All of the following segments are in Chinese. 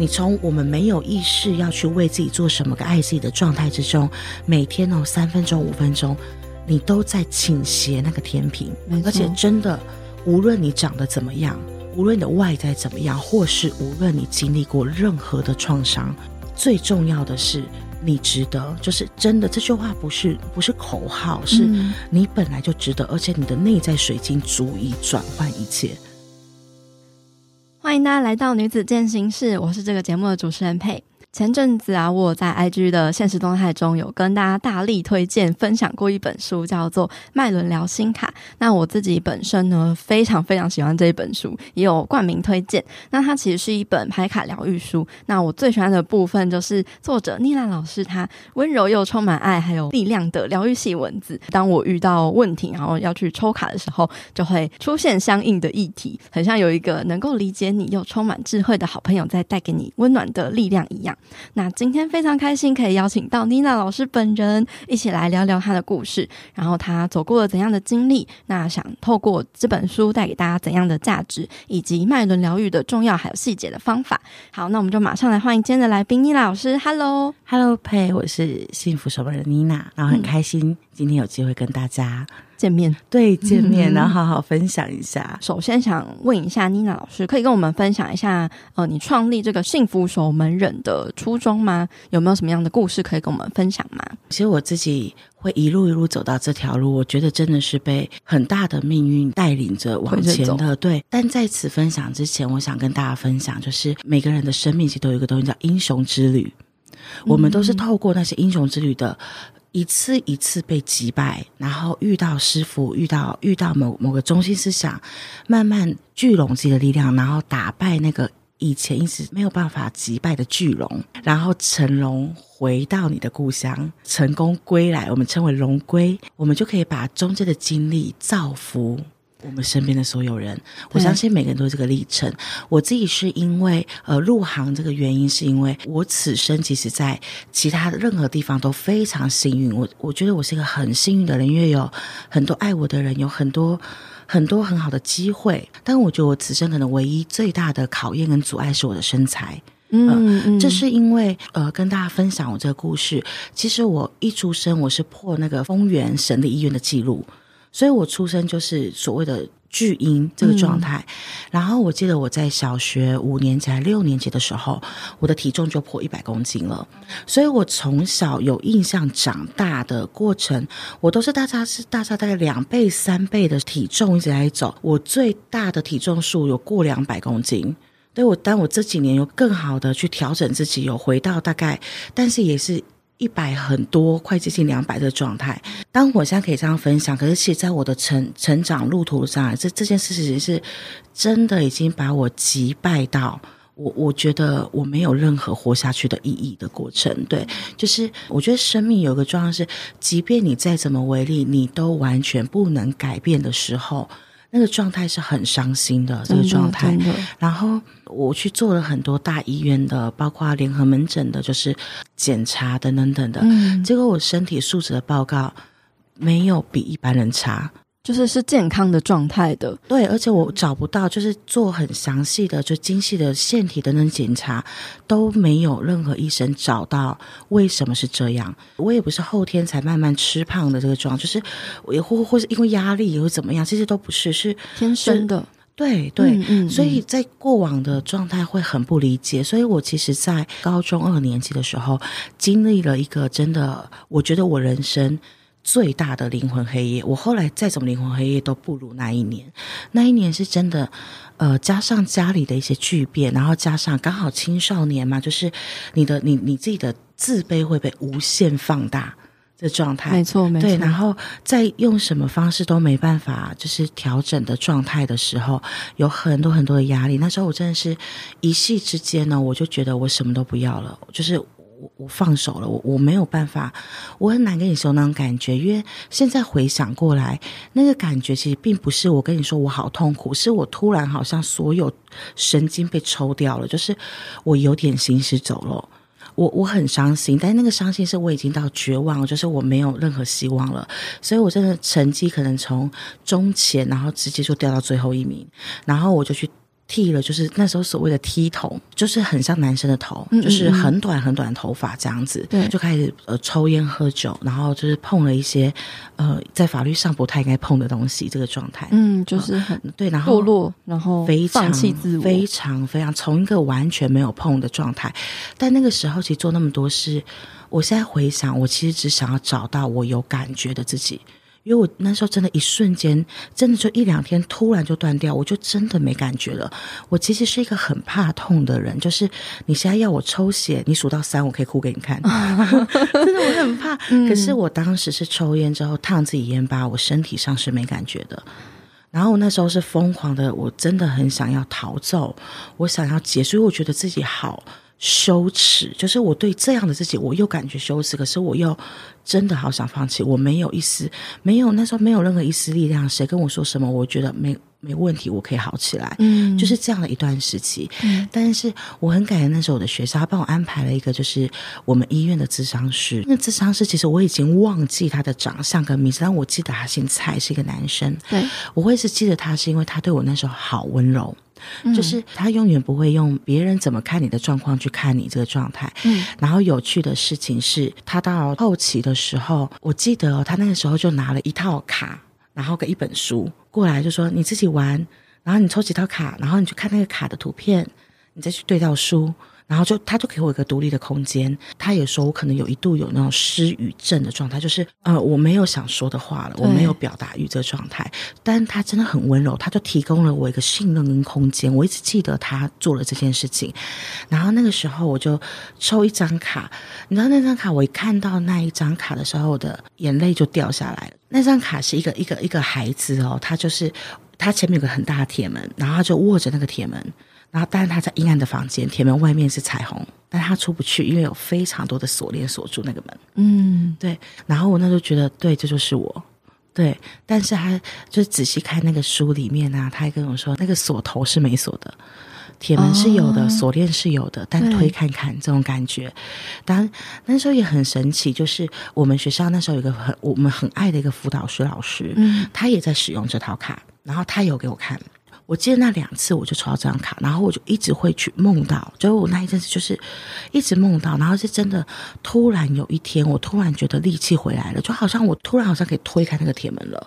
你从我们没有意识要去为自己做什么个爱自己的状态之中，每天哦三分钟五分钟，你都在倾斜那个天平，而且真的，无论你长得怎么样，无论你的外在怎么样，或是无论你经历过任何的创伤，最重要的是。你值得，就是真的。这句话不是不是口号，是你本来就值得，而且你的内在水晶足以转换一切。欢迎大家来到女子健行室，我是这个节目的主持人佩。前阵子啊，我在 IG 的现实动态中有跟大家大力推荐分享过一本书，叫做《麦伦疗心卡》。那我自己本身呢，非常非常喜欢这一本书，也有冠名推荐。那它其实是一本牌卡疗愈书。那我最喜欢的部分就是作者妮娜老师她温柔又充满爱还有力量的疗愈系文字。当我遇到问题，然后要去抽卡的时候，就会出现相应的议题，很像有一个能够理解你又充满智慧的好朋友在带给你温暖的力量一样。那今天非常开心，可以邀请到妮娜老师本人一起来聊聊她的故事，然后她走过了怎样的经历，那想透过这本书带给大家怎样的价值，以及脉轮疗愈的重要还有细节的方法。好，那我们就马上来欢迎今天的来宾妮娜老师。Hello，Hello，佩，我是幸福守门人妮娜，然后很开心今天有机会跟大家。见面，对，见面，然后好好分享一下。首先想问一下妮娜老师，可以跟我们分享一下，呃，你创立这个幸福守门人的初衷吗？有没有什么样的故事可以跟我们分享吗？其实我自己会一路一路走到这条路，我觉得真的是被很大的命运带领着往前的。对，但在此分享之前，我想跟大家分享，就是每个人的生命其实都有一个东西叫英雄之旅，我们都是透过那些英雄之旅的。一次一次被击败，然后遇到师傅，遇到遇到某某个中心思想，慢慢聚拢自己的力量，然后打败那个以前一直没有办法击败的巨龙，然后成龙回到你的故乡，成功归来，我们称为龙归，我们就可以把中间的经历造福。我们身边的所有人，我相信每个人都有这个历程。我自己是因为呃入行这个原因，是因为我此生其实在其他任何地方都非常幸运。我我觉得我是一个很幸运的人，因为有很多爱我的人，有很多很多很好的机会。但我觉得我此生可能唯一最大的考验跟阻碍是我的身材。嗯，这是因为呃跟大家分享我这个故事。其实我一出生我是破那个丰原省立医院的记录。所以我出生就是所谓的巨婴这个状态，嗯、然后我记得我在小学五年级还六年级的时候，我的体重就破一百公斤了。所以我从小有印象长大的过程，我都是大差是大差大概两倍三倍的体重一直在走。我最大的体重数有过两百公斤，对我，但我这几年有更好的去调整自己，有回到大概，但是也是。一百很多，快接近两百的状态。当我现在可以这样分享，可是其实在我的成成长路途上，这这件事情是真的已经把我击败到我，我觉得我没有任何活下去的意义的过程。对，就是我觉得生命有个状况是，即便你再怎么为力，你都完全不能改变的时候。那个状态是很伤心的，这个状态。然后我去做了很多大医院的，包括联合门诊的，就是检查等等等的。嗯，结果我身体素质的报告没有比一般人差。就是是健康的状态的，对，而且我找不到，就是做很详细的、就精细的腺体等等检查，都没有任何医生找到为什么是这样。我也不是后天才慢慢吃胖的这个状，就是我也或或是因为压力也会怎么样，这些都不是，是天生的。对对，嗯嗯嗯，所以在过往的状态会很不理解，所以我其实，在高中二年级的时候，经历了一个真的，我觉得我人生。最大的灵魂黑夜，我后来再怎么灵魂黑夜都不如那一年。那一年是真的，呃，加上家里的一些巨变，然后加上刚好青少年嘛，就是你的你你自己的自卑会被无限放大的状态。没错，没错。对，然后在用什么方式都没办法就是调整的状态的时候，有很多很多的压力。那时候我真的是一夕之间呢，我就觉得我什么都不要了，就是。我我放手了，我我没有办法，我很难跟你说那种感觉，因为现在回想过来，那个感觉其实并不是我跟你说我好痛苦，是我突然好像所有神经被抽掉了，就是我有点行尸走肉，我我很伤心，但那个伤心是我已经到绝望，就是我没有任何希望了，所以我真的成绩可能从中前，然后直接就掉到最后一名，然后我就去。剃了，就是那时候所谓的剃头，就是很像男生的头，嗯嗯嗯就是很短很短的头发这样子，对，就开始呃抽烟喝酒，然后就是碰了一些呃在法律上不太应该碰的东西，这个状态，嗯，就是很、呃、对，然后堕落，然后非常放弃自我，非常非常从一个完全没有碰的状态，但那个时候其实做那么多事，我现在回想，我其实只想要找到我有感觉的自己。因为我那时候真的，一瞬间，真的就一两天，突然就断掉，我就真的没感觉了。我其实是一个很怕痛的人，就是你现在要我抽血，你数到三，我可以哭给你看。真的，我很怕。可是我当时是抽烟之后烫自己烟疤，我身体上是没感觉的。然后我那时候是疯狂的，我真的很想要逃走，我想要结束，因为我觉得自己好。羞耻，就是我对这样的自己，我又感觉羞耻，可是我又真的好想放弃。我没有一丝，没有那时候没有任何一丝力量。谁跟我说什么，我觉得没没问题，我可以好起来。嗯，就是这样的一段时期。嗯，但是我很感恩那时候我的学校，他帮我安排了一个，就是我们医院的咨商师。那咨商师其实我已经忘记他的长相跟名字，但我记得他姓蔡，是一个男生。对，我会是记得他，是因为他对我那时候好温柔。就是他永远不会用别人怎么看你的状况去看你这个状态。嗯，然后有趣的事情是，他到后期的时候，我记得哦，他那个时候就拿了一套卡，然后给一本书过来，就说你自己玩，然后你抽几套卡，然后你去看那个卡的图片，你再去对照书。然后就他就给我一个独立的空间，他也说我可能有一度有那种失语症的状态，就是呃我没有想说的话了，我没有表达欲这个状态。但他真的很温柔，他就提供了我一个信任跟空间。我一直记得他做了这件事情。然后那个时候我就抽一张卡，你知道那张卡，我一看到那一张卡的时候，我的眼泪就掉下来了。那张卡是一个一个一个孩子哦，他就是他前面有个很大的铁门，然后他就握着那个铁门。然后，但是他在阴暗的房间，铁门外面是彩虹，但他出不去，因为有非常多的锁链锁住那个门。嗯，对。然后我那时候觉得，对，这就是我。对，但是他就仔细看那个书里面啊，他还跟我说，那个锁头是没锁的，铁门是有的，哦、锁链是有的，但推看看这种感觉。当然那时候也很神奇，就是我们学校那时候有一个很我们很爱的一个辅导师老师，嗯，他也在使用这套卡，然后他有给我看。我记得那两次，我就抽到这张卡，然后我就一直会去梦到，就是我那一阵子就是一直梦到，然后是真的突然有一天，我突然觉得力气回来了，就好像我突然好像可以推开那个铁门了，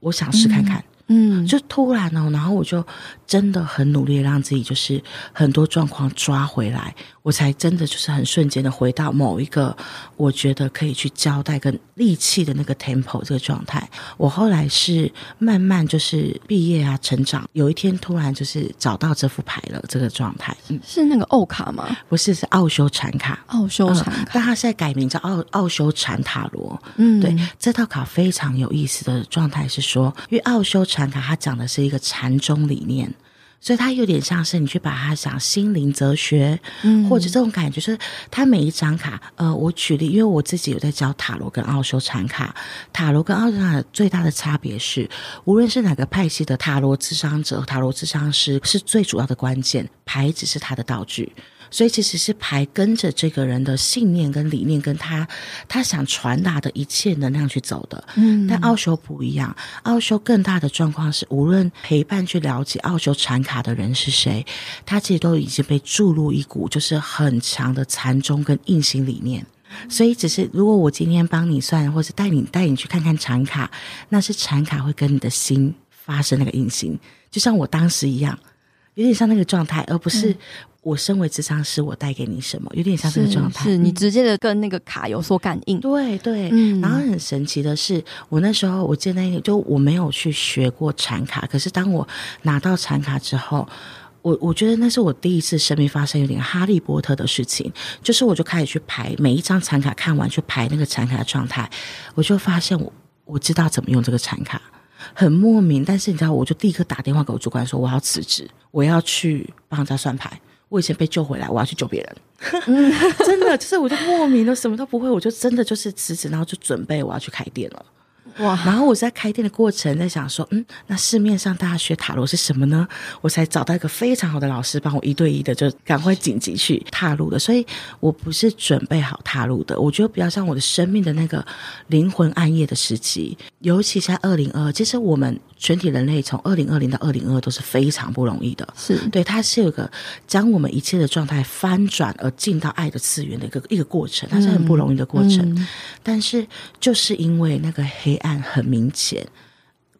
我想试看看。嗯嗯，就突然哦，然后我就真的很努力让自己就是很多状况抓回来，我才真的就是很瞬间的回到某一个我觉得可以去交代跟力气的那个 tempo 这个状态。我后来是慢慢就是毕业啊，成长，有一天突然就是找到这副牌了，这个状态。嗯，是那个奥卡吗？不是，是奥修禅卡。奥修禅卡，嗯，但它现在改名叫奥奥修禅塔罗。嗯，对，这套卡非常有意思的状态是说，因为奥修。禅卡，它讲的是一个禅宗理念，所以它有点像是你去把它想心灵哲学，嗯，或者这种感觉，就是它每一张卡，呃，我举例，因为我自己有在教塔罗跟奥修禅卡，塔罗跟奥修禅卡最大的差别是，无论是哪个派系的塔罗智商者、塔罗智商师，是最主要的关键，牌只是他的道具。所以其实是牌跟着这个人的信念跟理念，跟他他想传达的一切能量去走的。嗯，但奥修不一样，奥修更大的状况是，无论陪伴去了解奥修禅卡的人是谁，他其实都已经被注入一股就是很强的禅宗跟印心理念。所以只是如果我今天帮你算，或者带你带你去看看禅卡，那是禅卡会跟你的心发生那个印心，就像我当时一样，有点像那个状态，而不是。我身为智商师，我带给你什么？有点像这个状态，是，是你直接的跟那个卡有所感应。对对，嗯。然后很神奇的是，我那时候我记得那一天，就我没有去学过产卡，可是当我拿到产卡之后，我我觉得那是我第一次生命发生有点哈利波特的事情，就是我就开始去排每一张产卡，看完去排那个产卡的状态，我就发现我我知道怎么用这个产卡，很莫名。但是你知道，我就立刻打电话给我主管说，我要辞职，我要去帮他算牌。我以前被救回来，我要去救别人。真的，就是我就莫名的什么都不会，我就真的就是辞职，然后就准备我要去开店了。哇！然后我在开店的过程在想说，嗯，那市面上大家学塔罗是什么呢？我才找到一个非常好的老师，帮我一对一的就赶快紧急去踏入的。所以我不是准备好踏入的，我觉得比较像我的生命的那个灵魂暗夜的时期，尤其在二零二，其实我们全体人类从二零二零到二零二都是非常不容易的，是对，它是有个将我们一切的状态翻转而进到爱的次元的一个一个过程，它是很不容易的过程。嗯、但是就是因为那个黑暗很明显，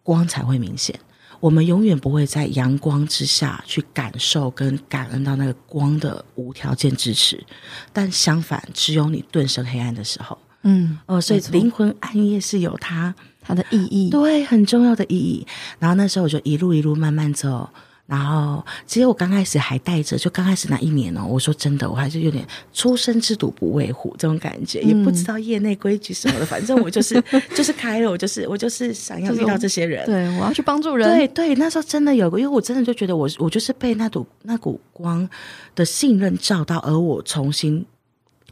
光才会明显。我们永远不会在阳光之下去感受跟感恩到那个光的无条件支持，但相反，只有你顿生黑暗的时候，嗯，哦，所以灵魂暗夜是有它它的意义，对，很重要的意义。然后那时候我就一路一路慢慢走。然后，其实我刚开始还带着，就刚开始那一年哦，我说真的，我还是有点初生之犊不畏虎这种感觉，嗯、也不知道业内规矩什么的，反正我就是 就是开了，我就是我就是想要遇到 这些人，对，我要去帮助人，对对，那时候真的有个，因为我真的就觉得我我就是被那堵那股光的信任照到，而我重新。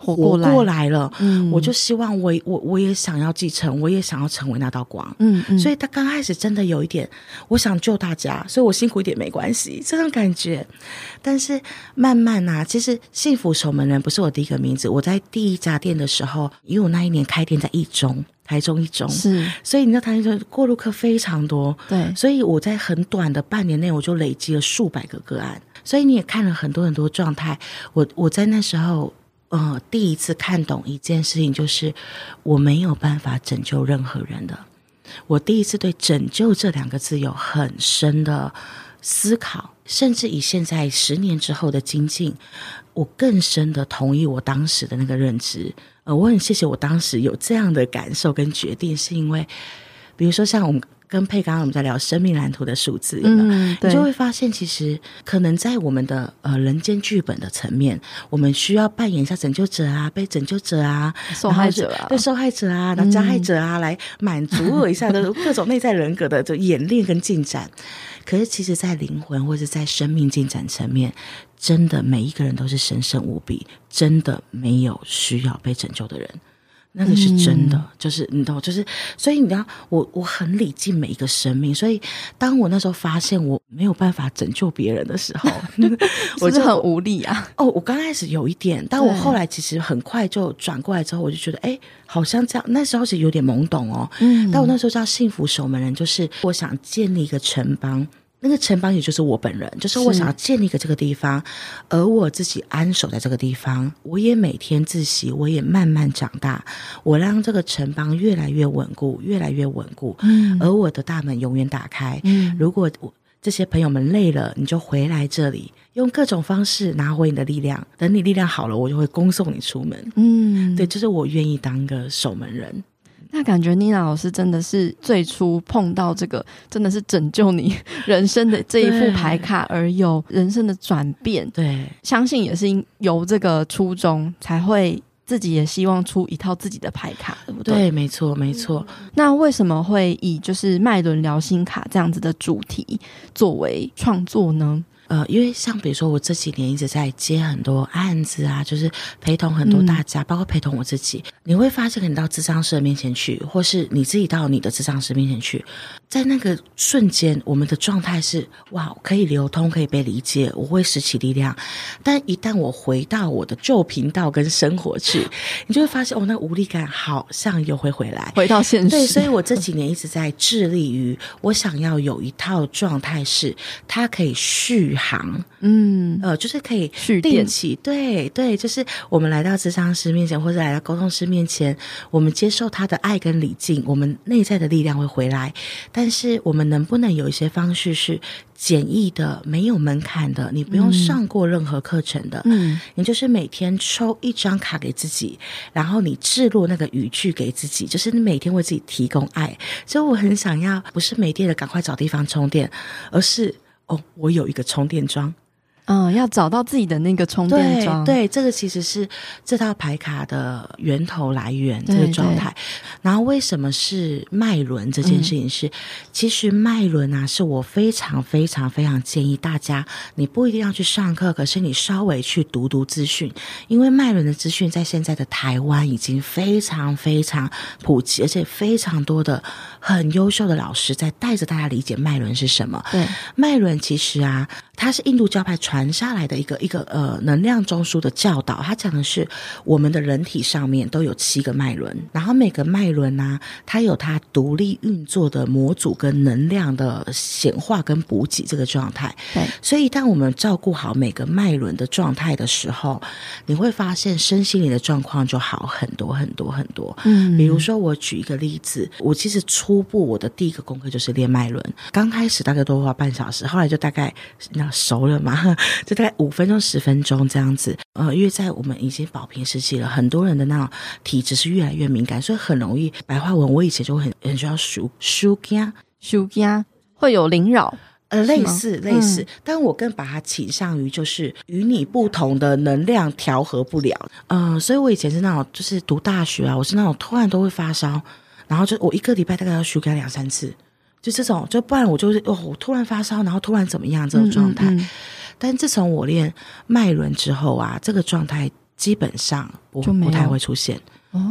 活过来，过来了，嗯，我就希望我我我也想要继承，我也想要成为那道光，嗯嗯，所以他刚开始真的有一点，我想救大家，所以我辛苦一点没关系，这种感觉。但是慢慢啊，其实幸福守门人不是我第一个名字，我在第一家店的时候，因为我那一年开店在一中，台中一中，是，所以你知道台中过路客非常多，对，所以我在很短的半年内，我就累积了数百个个案，所以你也看了很多很多状态，我我在那时候。呃，第一次看懂一件事情，就是我没有办法拯救任何人的。我第一次对“拯救”这两个字有很深的思考，甚至以现在十年之后的精进，我更深的同意我当时的那个认知。呃，我很谢谢我当时有这样的感受跟决定，是因为，比如说像我们。跟佩刚刚我们在聊生命蓝图的数字，嗯，你就会发现，其实可能在我们的呃人间剧本的层面，我们需要扮演一下拯救者啊、被拯救者啊、受害者啊、对受害者啊、然后加害者啊，嗯、来满足我一下的各种内在人格的这演练跟进展。可是，其实，在灵魂或者在生命进展层面，真的每一个人都是神圣无比，真的没有需要被拯救的人。那个是真的，嗯、就是你懂，就是所以你知道，我我很礼敬每一个生命，所以当我那时候发现我没有办法拯救别人的时候，我就很无力啊。哦，我刚开始有一点，但我后来其实很快就转过来之后，我就觉得，哎，好像这样。那时候是有点懵懂哦，嗯，但我那时候叫幸福守门人，就是我想建立一个城邦。那个城邦也就是我本人，就是我想要建立一个这个地方，而我自己安守在这个地方，我也每天自习，我也慢慢长大，我让这个城邦越来越稳固，越来越稳固。嗯，而我的大门永远打开。嗯，如果我这些朋友们累了，你就回来这里，用各种方式拿回你的力量。等你力量好了，我就会恭送你出门。嗯，对，就是我愿意当个守门人。那感觉妮娜老师真的是最初碰到这个，真的是拯救你 人生的这一副牌卡，而有人生的转变。对，相信也是由这个初衷，才会自己也希望出一套自己的牌卡，对不对？对，没错，没错。那为什么会以就是脉轮疗心卡这样子的主题作为创作呢？呃，因为像比如说，我这几年一直在接很多案子啊，就是陪同很多大家，嗯、包括陪同我自己。你会发现，你到智商师的面前去，或是你自己到你的智商师面前去，在那个瞬间，我们的状态是哇，可以流通，可以被理解，我会拾起力量。但一旦我回到我的旧频道跟生活去，你就会发现，哦，那个无力感好像又会回来，回到现实。对，所以我这几年一直在致力于，我想要有一套状态，是它可以续航，嗯，呃，就是可以定期，对对，就是我们来到咨商师面前，或者来到沟通师面前。我们接受他的爱跟礼敬，我们内在的力量会回来。但是，我们能不能有一些方式是简易的、没有门槛的？你不用上过任何课程的，嗯，你就是每天抽一张卡给自己，然后你置入那个语句给自己，就是你每天为自己提供爱。所以，我很想要，不是没电了赶快找地方充电，而是哦，我有一个充电桩。嗯，要找到自己的那个充电桩。对，这个其实是这套牌卡的源头来源，这个状态。然后为什么是脉轮这件事情是？是、嗯、其实脉轮啊，是我非常非常非常建议大家，你不一定要去上课，可是你稍微去读读资讯，因为脉轮的资讯在现在的台湾已经非常非常普及，而且非常多的很优秀的老师在带着大家理解脉轮是什么。对，脉轮其实啊，它是印度教派传下来的一个一个呃能量中枢的教导，它讲的是我们的人体上面都有七个脉轮，然后每个脉轮呢，它有它独立运作的模组跟能量的显化跟补给这个状态。对，所以当我们照顾好每个脉轮的状态的时候，你会发现身心灵的状况就好很多很多很多。嗯，比如说我举一个例子，我其实初步我的第一个功课就是练脉轮，刚开始大概都花半小时，后来就大概那熟了嘛，就大概五分钟十分钟这样子。呃，因为在我们已经保平时期了，很多人的那种体质是越来越敏感，所以很容易白话文。我以前就很很需要输输惊输惊，会有灵扰。呃，类似类似，嗯、但我更把它倾向于就是与你不同的能量调和不了。嗯、呃，所以我以前是那种就是读大学啊，我是那种突然都会发烧，然后就我一个礼拜大概要输给两三次，就这种，就不然我就是哦，我突然发烧，然后突然怎么样这种状态。嗯嗯嗯，但自从我练脉轮之后啊，这个状态基本上不不太会出现。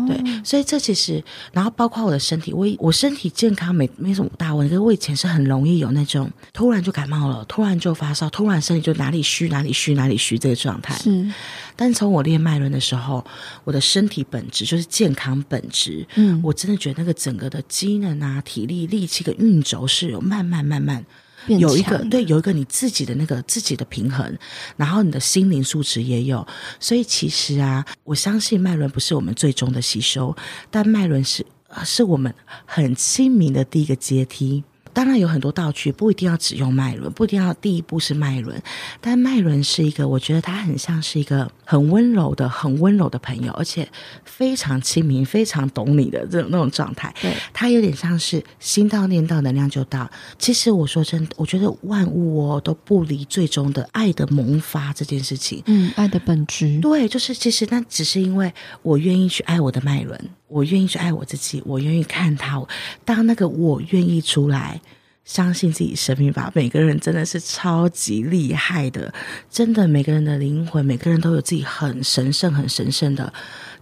对，所以这其实，然后包括我的身体，我我身体健康没没什么大问题，可是我以前是很容易有那种突然就感冒了，突然就发烧，突然身体就哪里虚哪里虚哪里虚这个状态。是，但从我练脉轮的时候，我的身体本质就是健康本质。嗯，我真的觉得那个整个的机能啊、体力、力气跟运轴是有慢慢慢慢。有一个对，有一个你自己的那个自己的平衡，然后你的心灵素质也有，所以其实啊，我相信脉轮不是我们最终的吸收，但脉轮是是我们很亲民的第一个阶梯。当然有很多道具，不一定要只用脉轮，不一定要第一步是脉轮，但脉轮是一个，我觉得它很像是一个很温柔的、很温柔的朋友，而且非常亲民、非常懂你的这种那种状态。对，他有点像是心到念到，能量就到。其实我说真的，我觉得万物哦都不离最终的爱的萌发这件事情。嗯，爱的本质。对，就是其实那只是因为我愿意去爱我的脉轮。我愿意去爱我自己，我愿意看他。当那个我愿意出来，相信自己生命吧。每个人真的是超级厉害的，真的，每个人的灵魂，每个人都有自己很神圣、很神圣的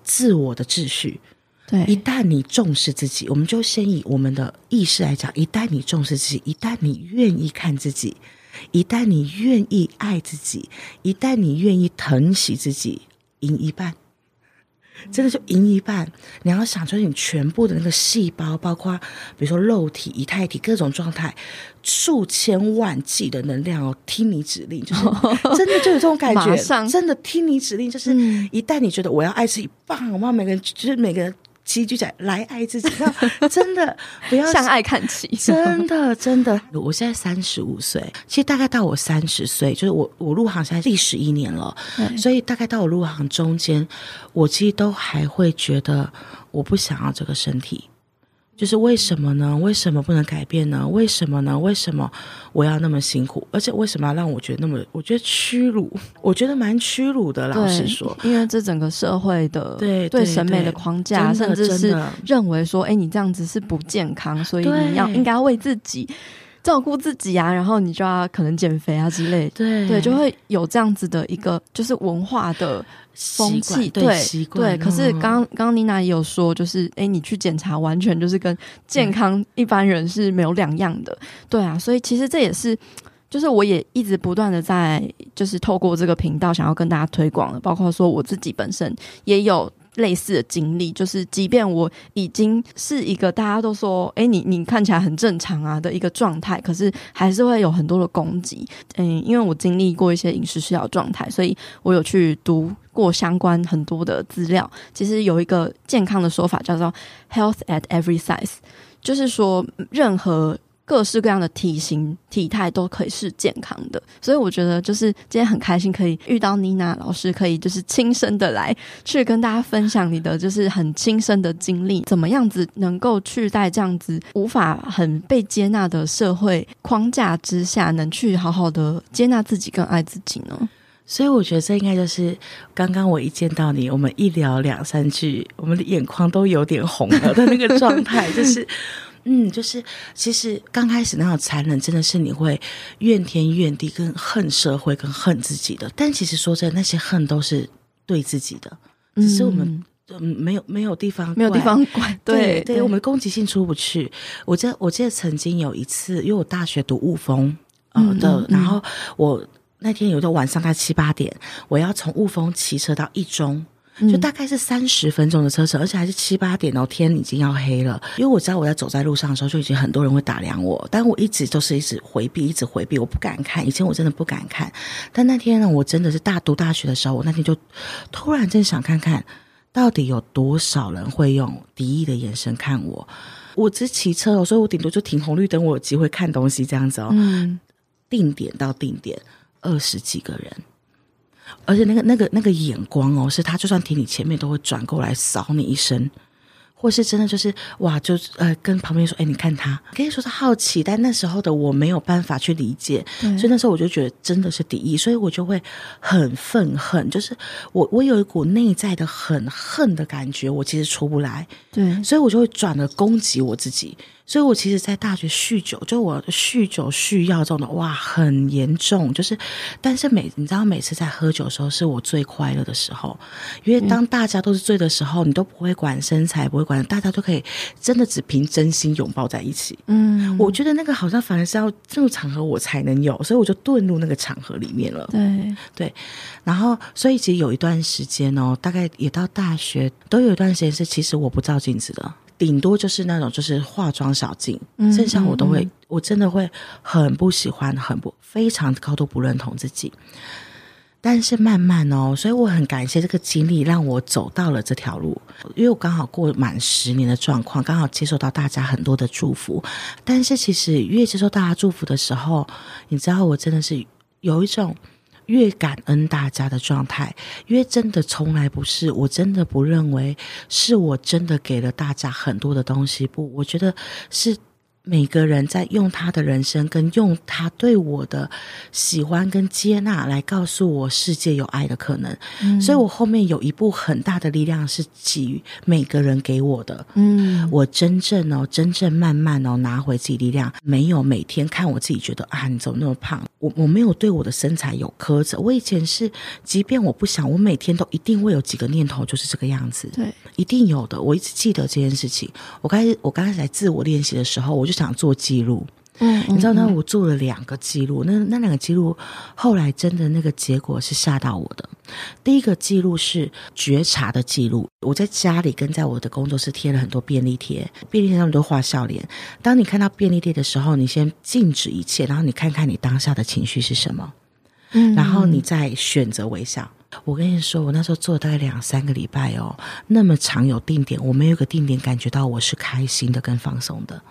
自我的秩序。对，一旦你重视自己，我们就先以我们的意识来讲。一旦你重视自己，一旦你愿意看自己，一旦你愿意爱自己，一旦你愿意疼惜自己，赢一半。真的就赢一半，你要想出你全部的那个细胞，包括比如说肉体、以太体各种状态，数千万计的能量哦，听你指令，就是 真的就有这种感觉，真的听你指令，就是一旦你觉得我要爱自己，棒，我们每个人就是每个人。其实就讲来爱自己，真的不要向爱看齐。真的，真的，我现在三十五岁，其实大概到我三十岁，就是我我入行现在第十一年了，所以大概到我入行中间，我其实都还会觉得我不想要这个身体。就是为什么呢？为什么不能改变呢？为什么呢？为什么我要那么辛苦？而且为什么要让我觉得那么？我觉得屈辱，我觉得蛮屈辱的。老实说，因为这整个社会的对对审美的框架，甚至是认为说，哎，你这样子是不健康，所以你要应该为自己。照顾自己啊，然后你就要可能减肥啊之类的，对对，就会有这样子的一个就是文化的风气，对对，对。可是刚刚刚妮娜也有说，就是哎，你去检查，完全就是跟健康一般人是没有两样的，对啊。所以其实这也是，就是我也一直不断的在，就是透过这个频道想要跟大家推广的，包括说我自己本身也有。类似的经历，就是即便我已经是一个大家都说，哎，你你看起来很正常啊的一个状态，可是还是会有很多的攻击。嗯，因为我经历过一些饮食失调状态，所以我有去读过相关很多的资料。其实有一个健康的说法叫做 “health at every size”，就是说任何。各式各样的体型、体态都可以是健康的。所以我觉得就是今天很开心可以遇到妮娜老师，可以就是亲身的来去跟大家分享你的就是很亲身的经历，怎么样子能够去在这样子无法很被接纳的社会框架之下，能去好好的接纳自己跟爱自己呢？所以我觉得这应该就是刚刚我一见到你，我们一聊两三句，我们的眼眶都有点红了的那个状态，就是，嗯，就是其实刚开始那种残忍，真的是你会怨天怨地，跟恨社会，跟恨自己的。但其实说真的，那些恨都是对自己的，只是我们没有没有地方没有地方怪，对对，我们攻击性出不去。我记得我记得曾经有一次，因为我大学读雾峰，呃的，嗯嗯嗯，然后我。那天有一个晚上，大概七八点，我要从雾峰骑车到一中，就大概是三十分钟的车程，而且还是七八点哦，天已经要黑了。因为我知道我在走在路上的时候，就已经很多人会打量我，但我一直都是一直回避，一直回避，我不敢看。以前我真的不敢看，但那天呢，我真的是大读大学的时候，我那天就突然真想看看到底有多少人会用敌意的眼神看我。我只骑车哦，所以我顶多就停红绿灯，我有机会看东西这样子哦。嗯，定点到定点。二十几个人，而且那个、那个、那个眼光哦，是他就算停你前面，都会转过来扫你一身。或是真的就是哇，就呃跟旁边说，哎，你看他，可以说是好奇，但那时候的我没有办法去理解，所以那时候我就觉得真的是敌意，所以我就会很愤恨，就是我我有一股内在的很恨的感觉，我其实出不来，对，所以我就会转而攻击我自己，所以我其实，在大学酗酒，就我酗酒酗药这种的，哇，很严重，就是，但是每你知道，每次在喝酒的时候，是我最快乐的时候，因为当大家都是醉的时候，你都不会管身材，不会管。大家都可以真的只凭真心拥抱在一起。嗯，我觉得那个好像反而是要这种场合我才能有，所以我就遁入那个场合里面了。对对，然后所以其实有一段时间哦，大概也到大学都有一段时间是，其实我不照镜子的，顶多就是那种就是化妆小镜，剩下我都会，我真的会很不喜欢，很不非常高度不认同自己。但是慢慢哦，所以我很感谢这个经历，让我走到了这条路。因为我刚好过满十年的状况，刚好接受到大家很多的祝福。但是其实越接受大家祝福的时候，你知道，我真的是有一种越感恩大家的状态。因为真的从来不是，我真的不认为是我真的给了大家很多的东西。不，我觉得是。每个人在用他的人生，跟用他对我的喜欢跟接纳来告诉我世界有爱的可能。嗯，所以我后面有一部很大的力量是给予每个人给我的。嗯，我真正哦，真正慢慢哦拿回自己力量，没有每天看我自己觉得啊，你怎么那么胖？我我没有对我的身材有苛责。我以前是，即便我不想，我每天都一定会有几个念头，就是这个样子。对，一定有的。我一直记得这件事情。我开始，我刚开始在自我练习的时候，我就。就想做记录，嗯，你知道，那我做了两个记录，那那两个记录后来真的那个结果是吓到我的。第一个记录是觉察的记录，我在家里跟在我的工作室贴了很多便利贴，便利贴上面都画笑脸。当你看到便利贴的时候，你先静止一切，然后你看看你当下的情绪是什么，嗯，然后你再选择微笑。我跟你说，我那时候做了大概两三个礼拜哦，那么长有定点，我没有一个定点感觉到我是开心的跟放松的。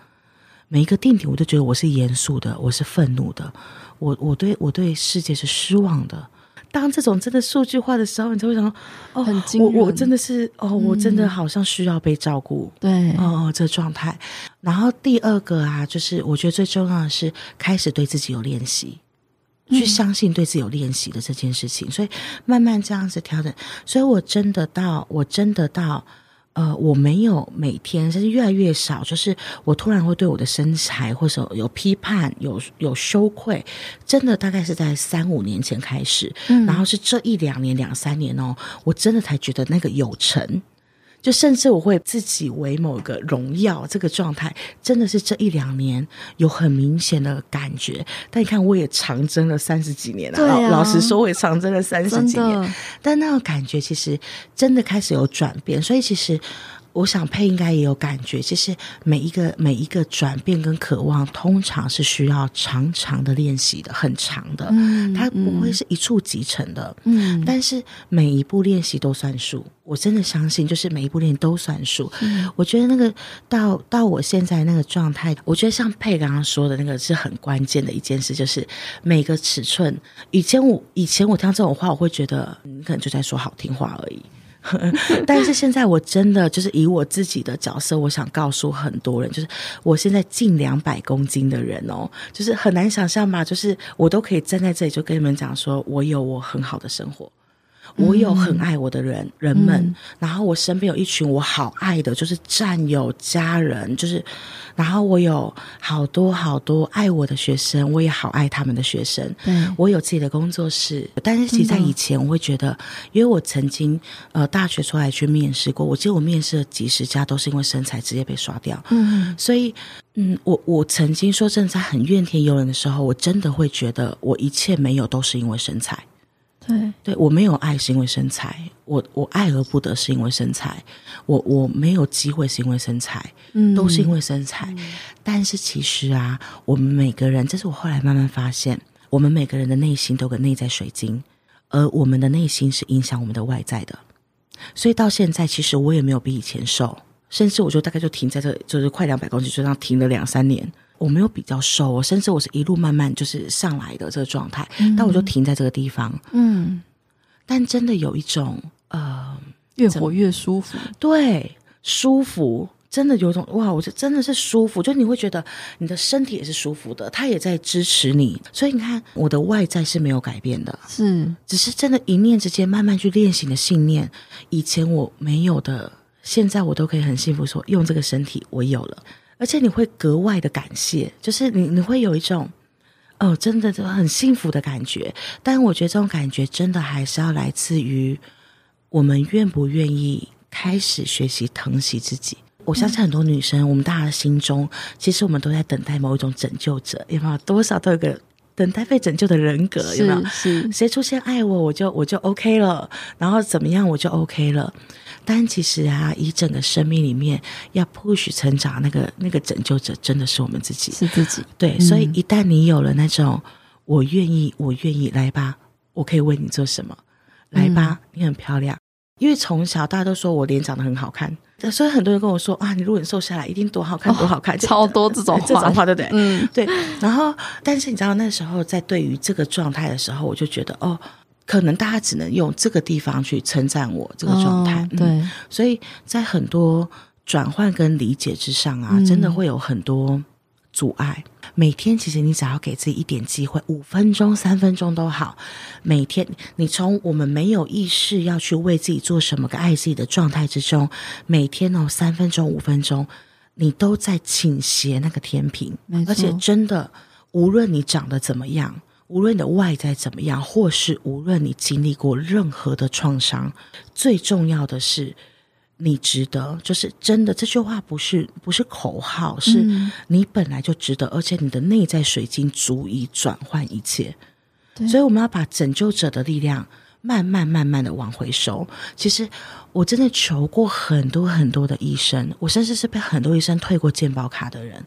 每一个定点，我都觉得我是严肃的，我是愤怒的，我我对我对世界是失望的。当这种真的数据化的时候，你就会想，哦，很我我真的是，哦，我真的好像需要被照顾，嗯、对，哦，这状态。然后第二个啊，就是我觉得最重要的是开始对自己有练习，去相信对自己有练习的这件事情，嗯、所以慢慢这样子调整。所以我真的到，我真的到。呃，我没有每天，甚至越来越少。就是我突然会对我的身材，或者有批判，有有羞愧，真的大概是在三五年前开始，嗯，然后是这一两年、两三年哦，我真的才觉得那个有成。就甚至我会自己为某个荣耀，这个状态真的是这一两年有很明显的感觉。但你看，我也长征了三十几年了，啊，老老实说，我也长征了三十几年。但那个感觉其实真的开始有转变。所以其实，我想佩应该也有感觉，就是每一个每一个转变跟渴望，通常是需要长长的练习的，很长的，嗯，它不会是一触即成的，嗯，但是每一步练习都算数，我真的相信，就是每一步练习都算数。嗯，我觉得那个到到我现在那个状态，我觉得像佩刚刚说的那个是很关键的一件事，就是每个尺寸，以前我以前我听到这种话，我会觉得你可能就在说好听话而已。但是现在我真的就是以我自己的角色，我想告诉很多人，就是我现在近两百公斤的人哦，就是很难想象嘛，就是我都可以站在这里就跟你们讲说，我有我很好的生活。我有很爱我的人、嗯、人们，嗯、然后我身边有一群我好爱的，就是战友、家人，就是，然后我有好多好多爱我的学生，我也好爱他们的学生。嗯，我有自己的工作室，但是其实在以前，我会觉得，因为我曾经呃大学出来去面试过，我记得我面试了几十家，都是因为身材直接被刷掉。嗯，所以嗯，我我曾经说真的在很怨天尤人的时候，我真的会觉得我一切没有都是因为身材。对，对我没有爱是因为身材，我我爱而不得是因为身材，我我没有机会是因为身材，嗯，都是因为身材。嗯、但是其实啊，我们每个人，这是我后来慢慢发现，我们每个人的内心都有个内在水晶，而我们的内心是影响我们的外在的。所以到现在，其实我也没有比以前瘦，甚至我就大概就停在这，就是快两百公斤，就这样停了两三年。我没有比较瘦，我甚至我是一路慢慢就是上来的这个状态，嗯、但我就停在这个地方。嗯，但真的有一种呃，越活越舒服，对，舒服，真的有种哇，我是真的是舒服，就你会觉得你的身体也是舒服的，它也在支持你。所以你看，我的外在是没有改变的，是，只是真的，一念之间慢慢去练习的信念，以前我没有的，现在我都可以很幸福说，用这个身体我有了。而且你会格外的感谢，就是你你会有一种，哦，真的就很幸福的感觉。但我觉得这种感觉真的还是要来自于我们愿不愿意开始学习疼惜自己。我相信很多女生，嗯、我们大家的心中，其实我们都在等待某一种拯救者，有没有？多少都有个等待被拯救的人格，有没有？谁出现爱我，我就我就 OK 了，然后怎么样，我就 OK 了。但其实啊，以整个生命里面要 push 成长，那个那个拯救者真的是我们自己，是自己。对，嗯、所以一旦你有了那种我愿意，我愿意来吧，我可以为你做什么？来吧，嗯、你很漂亮。因为从小大家都说我脸长得很好看，所以很多人跟我说啊，你如果你瘦下来，一定多好看，多好看，哦、超多 这种话，这种话对不对？嗯，对。然后，但是你知道那时候在对于这个状态的时候，我就觉得哦。可能大家只能用这个地方去称赞我这个状态，哦、对、嗯，所以在很多转换跟理解之上啊，嗯、真的会有很多阻碍。每天其实你只要给自己一点机会，五分钟、三分钟都好。每天你从我们没有意识要去为自己做什么、个爱自己的状态之中，每天哦三分钟、五分钟，你都在倾斜那个天平，而且真的，无论你长得怎么样。无论你的外在怎么样，或是无论你经历过任何的创伤，最重要的是你值得。就是真的，这句话不是不是口号，是你本来就值得，而且你的内在水晶足以转换一切。所以我们要把拯救者的力量。慢慢慢慢的往回收。其实我真的求过很多很多的医生，我甚至是被很多医生退过健保卡的人。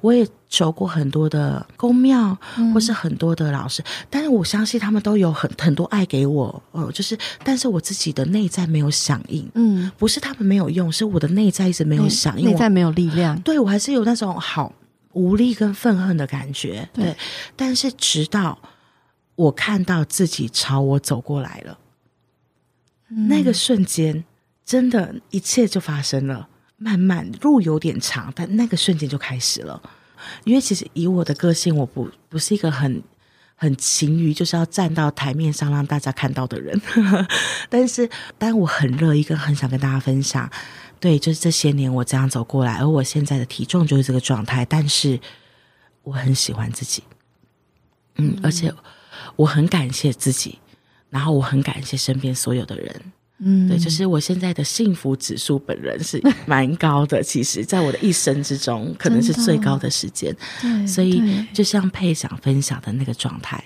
我也求过很多的公庙，或是很多的老师，嗯、但是我相信他们都有很很多爱给我。哦，就是，但是我自己的内在没有响应。嗯，不是他们没有用，是我的内在一直没有响应，内在没有力量。对，我还是有那种好无力跟愤恨的感觉。对，对，但是直到。我看到自己朝我走过来了，嗯、那个瞬间，真的，一切就发生了。慢慢路有点长，但那个瞬间就开始了。因为其实以我的个性，我不不是一个很很勤于就是要站到台面上让大家看到的人。但是，但我很乐意跟很想跟大家分享，对，就是这些年我这样走过来，而我现在的体重就是这个状态。但是，我很喜欢自己，嗯，嗯而且。我很感谢自己，然后我很感谢身边所有的人，嗯，对，就是我现在的幸福指数本人是蛮高的，其实，在我的一生之中，可能是最高的时间，对，所以就像佩想分享的那个状态，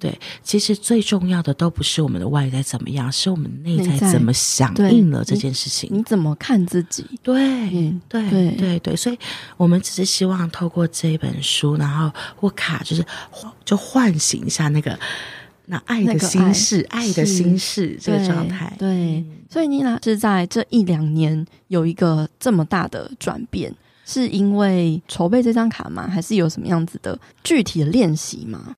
对，其实最重要的都不是我们的外在怎么样，是我们内在怎么响应了这件事情。你，你怎么看自己？对，嗯、对，对，对，对。所以，我们只是希望透过这本书，然后或卡，就是就唤醒一下那个那爱的心事，爱，爱的心事这个状态。对，对，所以妮娜是在这一两年有一个这么大的转变，是因为筹备这张卡吗？还是有什么样子的具体的练习吗？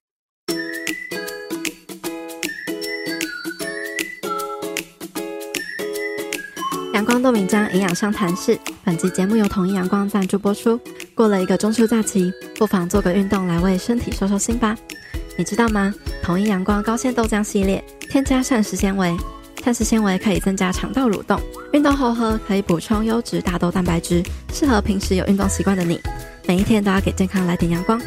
阳光豆米浆营养商谈室，本集节目由统一阳光赞助播出。过了一个中秋假期，不妨做个运动来为身体收收心吧。你知道吗？统一阳光高纤豆浆系列添加膳食纤维，膳食纤维可以增加肠道蠕动，运动后喝可以补充优质大豆蛋白质，适合平时有运动习惯的你。每一天都要给健康来点阳光。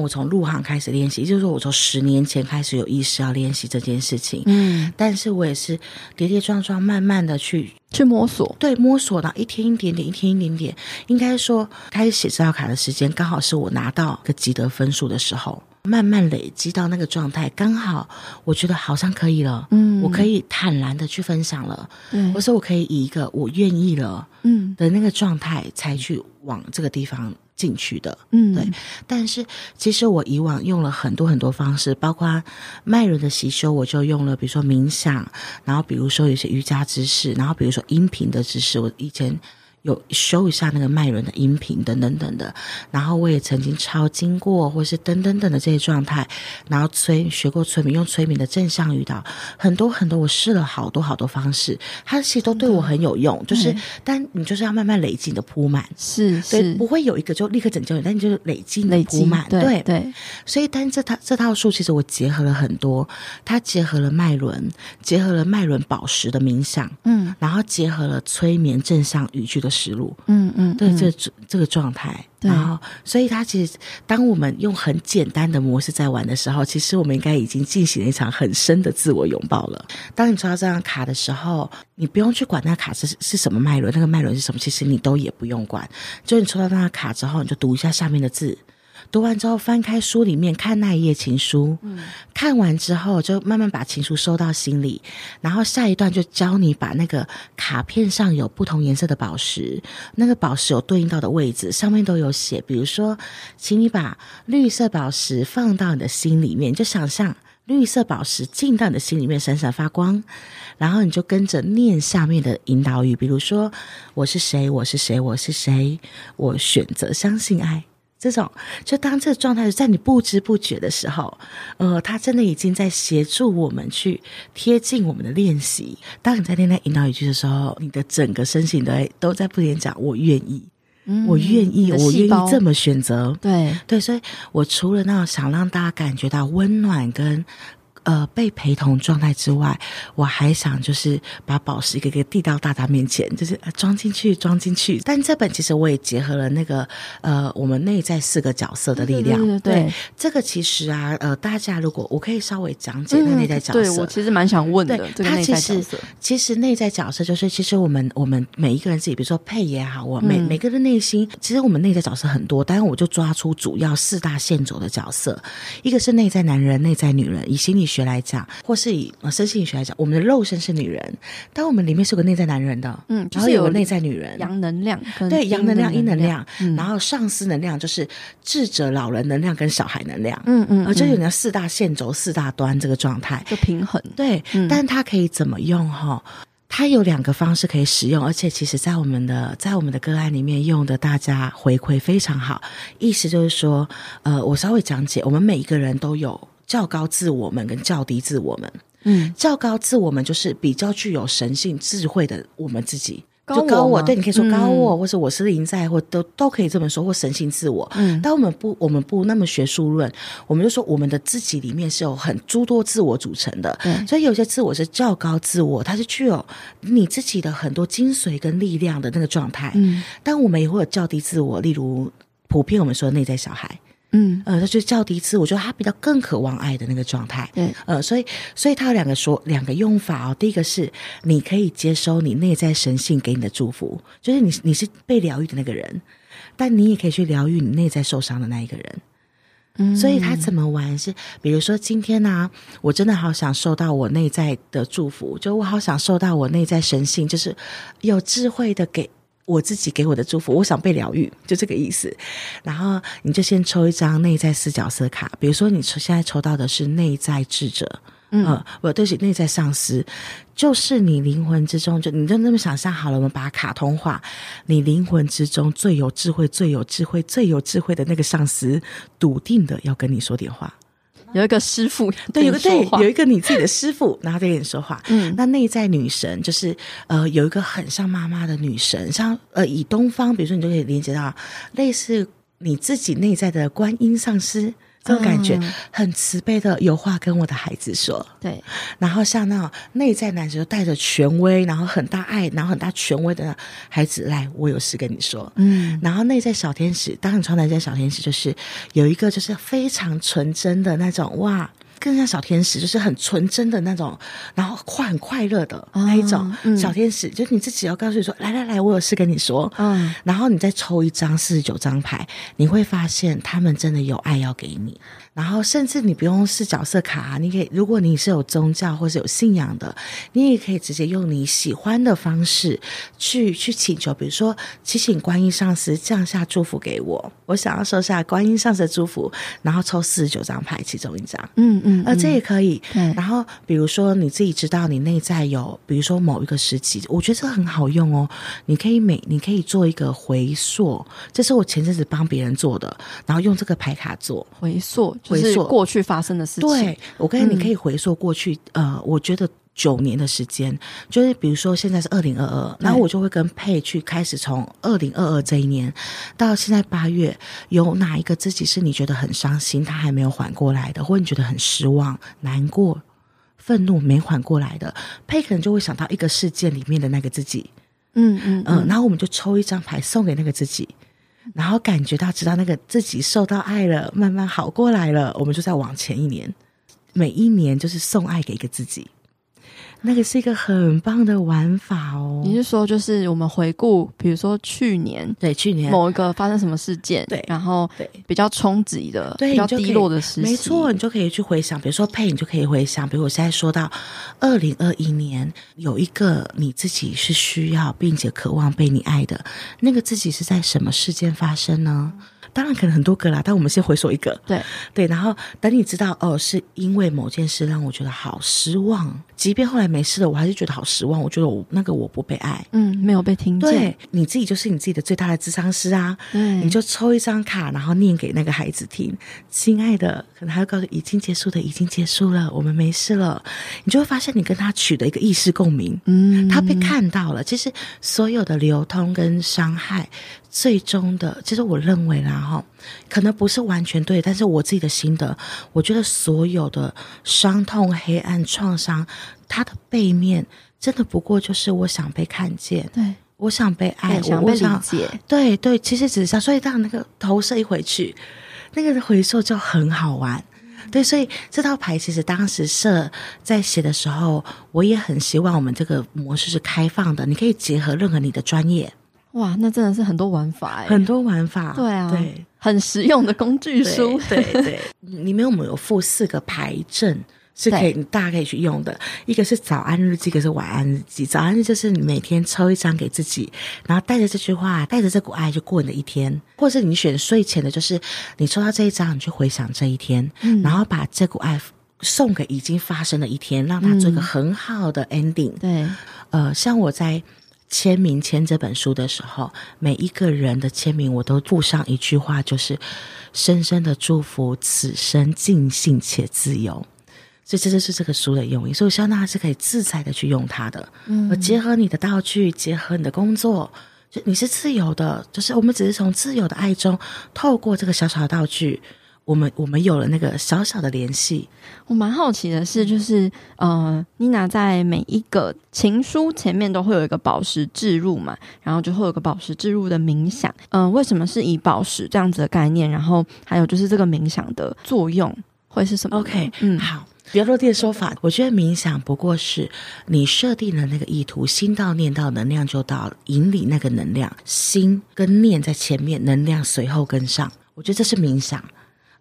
我从入行开始练习，就是说我从十年前开始有意识要练习这件事情。嗯，但是我也是跌跌撞撞，慢慢的去去摸索，对，摸索到一天一点点，一天一点点。应该说，开始写这套卡的时间，刚好是我拿到个及格分数的时候，慢慢累积到那个状态，刚好我觉得好像可以了。嗯，我可以坦然的去分享了。嗯，我说我可以以一个我愿意了，嗯的那个状态，才去往这个地方。进去的，嗯，对。但是其实我以往用了很多很多方式，包括脉轮的吸收，我就用了，比如说冥想，然后比如说有些瑜伽知识，然后比如说音频的知识，我以前。有修一下那个脉轮的音频等等等的，然后我也曾经抄经过，或是等等等的这些状态，然后催学过催眠，用催眠的正向语导，很多很多，我试了好多好多方式，它其实都对我很有用。嗯、就是，但你就是要慢慢累积你的铺满，是是，对，不会有一个就立刻拯救你，但你就是累积你的铺满，对对，对。所以，但这套这套书其实我结合了很多，它结合了脉轮，结合了脉轮宝石的冥想，嗯，然后结合了催眠正向语句的。实录，嗯嗯，对，这这个状态，然后，所以他其实，当我们用很简单的模式在玩的时候，其实我们应该已经进行了一场很深的自我拥抱了。当你抽到这张卡的时候，你不用去管那卡是是什么脉轮，那个脉轮是什么，其实你都也不用管。就你抽到那张卡之后，你就读一下下面的字。读完之后，翻开书里面看那一页情书，嗯，看完之后就慢慢把情书收到心里，然后下一段就教你把那个卡片上有不同颜色的宝石，那个宝石有对应到的位置，上面都有写。比如说，请你把绿色宝石放到你的心里面，就想象绿色宝石进到你的心里面闪闪发光，然后你就跟着念下面的引导语，比如说，我是谁，我是谁，我是谁，我选择相信爱。这种，就当这个状态在你不知不觉的时候，呃，他真的已经在协助我们去贴近我们的练习。当你在练那引导语句的时候，你的整个身形都在都在不停讲“我愿意”，嗯，我愿意，我愿意这么选择。对对，所以我除了那种想让大家感觉到温暖跟。呃，被陪同状态之外，我还想就是把宝石一个个递到大家面前，就是装进去，装进去。但这本其实我也结合了那个呃，我们内在四个角色的力量。对，对，对，对，对，这个其实啊，呃，大家如果我可以稍微讲解那内在角色，嗯、对我其实蛮想问的。对这个内在角色，其实内在角色就是，其实我们我们每一个人自己，比如说配也好，我每、嗯、每个人内心，其实我们内在角色很多，但是我就抓出主要四大线轴的角色，一个是内在男人，内在女人，以心理学。学来讲，或是以身心理学来讲，我们的肉身是女人，但我们里面是有个内在男人的，嗯，就是有个内在女人，阳能量，对，阳能量、阴能量，嗯，然后上司能量就是智者、老人能量跟小孩能量，嗯嗯，而这有那四大线轴、四大端这个状态，就平衡，对，嗯，但它可以怎么用？哈，它有两个方式可以使用，而且其实在我们的在我们的个案里面用的，大家回馈非常好，意思就是说，呃，我稍微讲解，我们每一个人都有。较高自我们跟较低自我们，嗯，较高自我们就是比较具有神性智慧的我们自己，高我就高我，对，你可以说高我，嗯、或者我是灵在，或都都可以这么说，或神性自我。嗯，但我们不，我们不那么学术论，我们就说我们的自己里面是有很诸多自我组成的，嗯，所以有些自我是较高自我，它是具有你自己的很多精髓跟力量的那个状态，嗯，但我们也会有较低自我，例如普遍我们说的内在小孩。嗯，呃，他就叫迪兹，我觉得他比较更渴望爱的那个状态。对，呃，所以，所以他有两个说两个用法哦。第一个是你可以接收你内在神性给你的祝福，就是你你是被疗愈的那个人，但你也可以去疗愈你内在受伤的那一个人。嗯，所以他怎么玩是，比如说今天呢、啊，我真的好想受到我内在的祝福，就我好想受到我内在神性，就是有智慧的给。我自己给我的祝福，我想被疗愈，就这个意思。然后你就先抽一张内在四角色卡，比如说你抽现在抽到的是内在智者，嗯，呃、我对是内在上司，就是你灵魂之中，就你就那么想象好了，我们把它卡通化，你灵魂之中最有智慧、最有智慧、最有智慧的那个上司，笃定的要跟你说点话。有一个师傅，对，有个对，有一个你自己的师傅，然后在跟你说话。嗯，那内在女神就是呃，有一个很像妈妈的女神，像呃，以东方，比如说你就可以连接到类似你自己内在的观音上师。这种感觉很慈悲的，有话跟我的孩子说。对，然后像那种内在男生就带着权威，然后很大爱，然后很大权威的孩子来，我有事跟你说。嗯，然后内在小天使，当你穿内在小天使，就是有一个就是非常纯真的那种哇。更像小天使，就是很纯真的那种，然后快很快乐的那一种小天使，就是你自己要告诉你说：“来来来，我有事跟你说。”嗯，然后你再抽一张四十九张牌，你会发现他们真的有爱要给你。然后，甚至你不用是角色卡，你可以，如果你是有宗教或是有信仰的，你也可以直接用你喜欢的方式去去请求，比如说，祈请观音上师降下祝福给我，我想要收下观音上师的祝福，然后抽四十九张牌，其中一张，嗯嗯，呃，这也可以。然后，比如说你自己知道你内在有，比如说某一个时期，我觉得这很好用哦。你可以每，你可以做一个回溯，这是我前阵子帮别人做的，然后用这个牌卡做回溯。回溯过去发生的事情。对，我跟你，你可以回溯过去。嗯、呃，我觉得九年的时间，就是比如说现在是二零二二，然后我就会跟佩去开始从二零二二这一年到现在八月，有哪一个自己是你觉得很伤心，他还没有缓过来的，或者你觉得很失望、难过、愤怒没缓过来的，佩可能就会想到一个事件里面的那个自己。嗯嗯嗯、呃，然后我们就抽一张牌送给那个自己。然后感觉到，知道那个自己受到爱了，慢慢好过来了，我们就在往前一年，每一年就是送爱给一个自己。那个是一个很棒的玩法哦。你是说，就是我们回顾，比如说去年，对，去年某一个发生什么事件，对，然后对比较冲击的，对，比较低落的时期，没错，你就可以去回想，比如说佩，你就可以回想，比如我现在说到二零二一年，有一个你自己是需要并且渴望被你爱的那个自己是在什么事件发生呢？当然可能很多个啦，但我们先回溯一个。对对，然后等你知道哦，是因为某件事让我觉得好失望，即便后来没事了，我还是觉得好失望。我觉得我那个我不被爱，嗯，没有被听见。对，你自己就是你自己的最大的智商师啊，对，你就抽一张卡，然后念给那个孩子听。亲爱的，可能他会告诉已经结束的已经结束了，我们没事了。你就会发现你跟他取得一个意识共鸣，嗯，他被看到了。其实所有的流通跟伤害。最终的，其实我认为啦，哈，可能不是完全对，但是我自己的心得，我觉得所有的伤痛、黑暗、创伤，它的背面，真的不过就是我想被看见，对，我想被爱，想被理解，对对，其实只是想，所以当那个投射一回去，那个回溯就很好玩，对，所以这套牌其实当时设在写的时候，我也很希望我们这个模式是开放的，你可以结合任何你的专业。哇，那真的是很多玩法哎，很多玩法，对啊，对，很实用的工具书，对对，对。里面我们有附四个牌阵，是可以大家可以去用的。一个是早安日记，一个是晚安日记。早安日记就是你每天抽一张给自己，然后带着这句话，带着这股爱就过你的一天。或者是你选睡前的，就是你抽到这一张，你去回想这一天，嗯，然后把这股爱送给已经发生的一天，让它做一个很好的 ending。嗯，对，呃，像我在。签名签这本书的时候，每一个人的签名我都附上一句话，就是深深的祝福此生尽兴且自由。所以这就是这个书的用意。所以我希望大家是可以自在的去用它的。嗯，结合你的道具，结合你的工作，就你是自由的。就是我们只是从自由的爱中，透过这个小小的道具，我们我们有了那个小小的联系。我蛮好奇的是，就是呃，妮娜在每一个情书前面都会有一个宝石置入嘛，然后就会有个宝石置入的冥想。嗯、呃，为什么是以宝石这样子的概念？然后还有就是这个冥想的作用会是什么？OK，嗯，好。比较落地的说法，我觉得冥想不过是你设定了那个意图，心到念到，能量就到了，引领那个能量，心跟念在前面，能量随后跟上。我觉得这是冥想。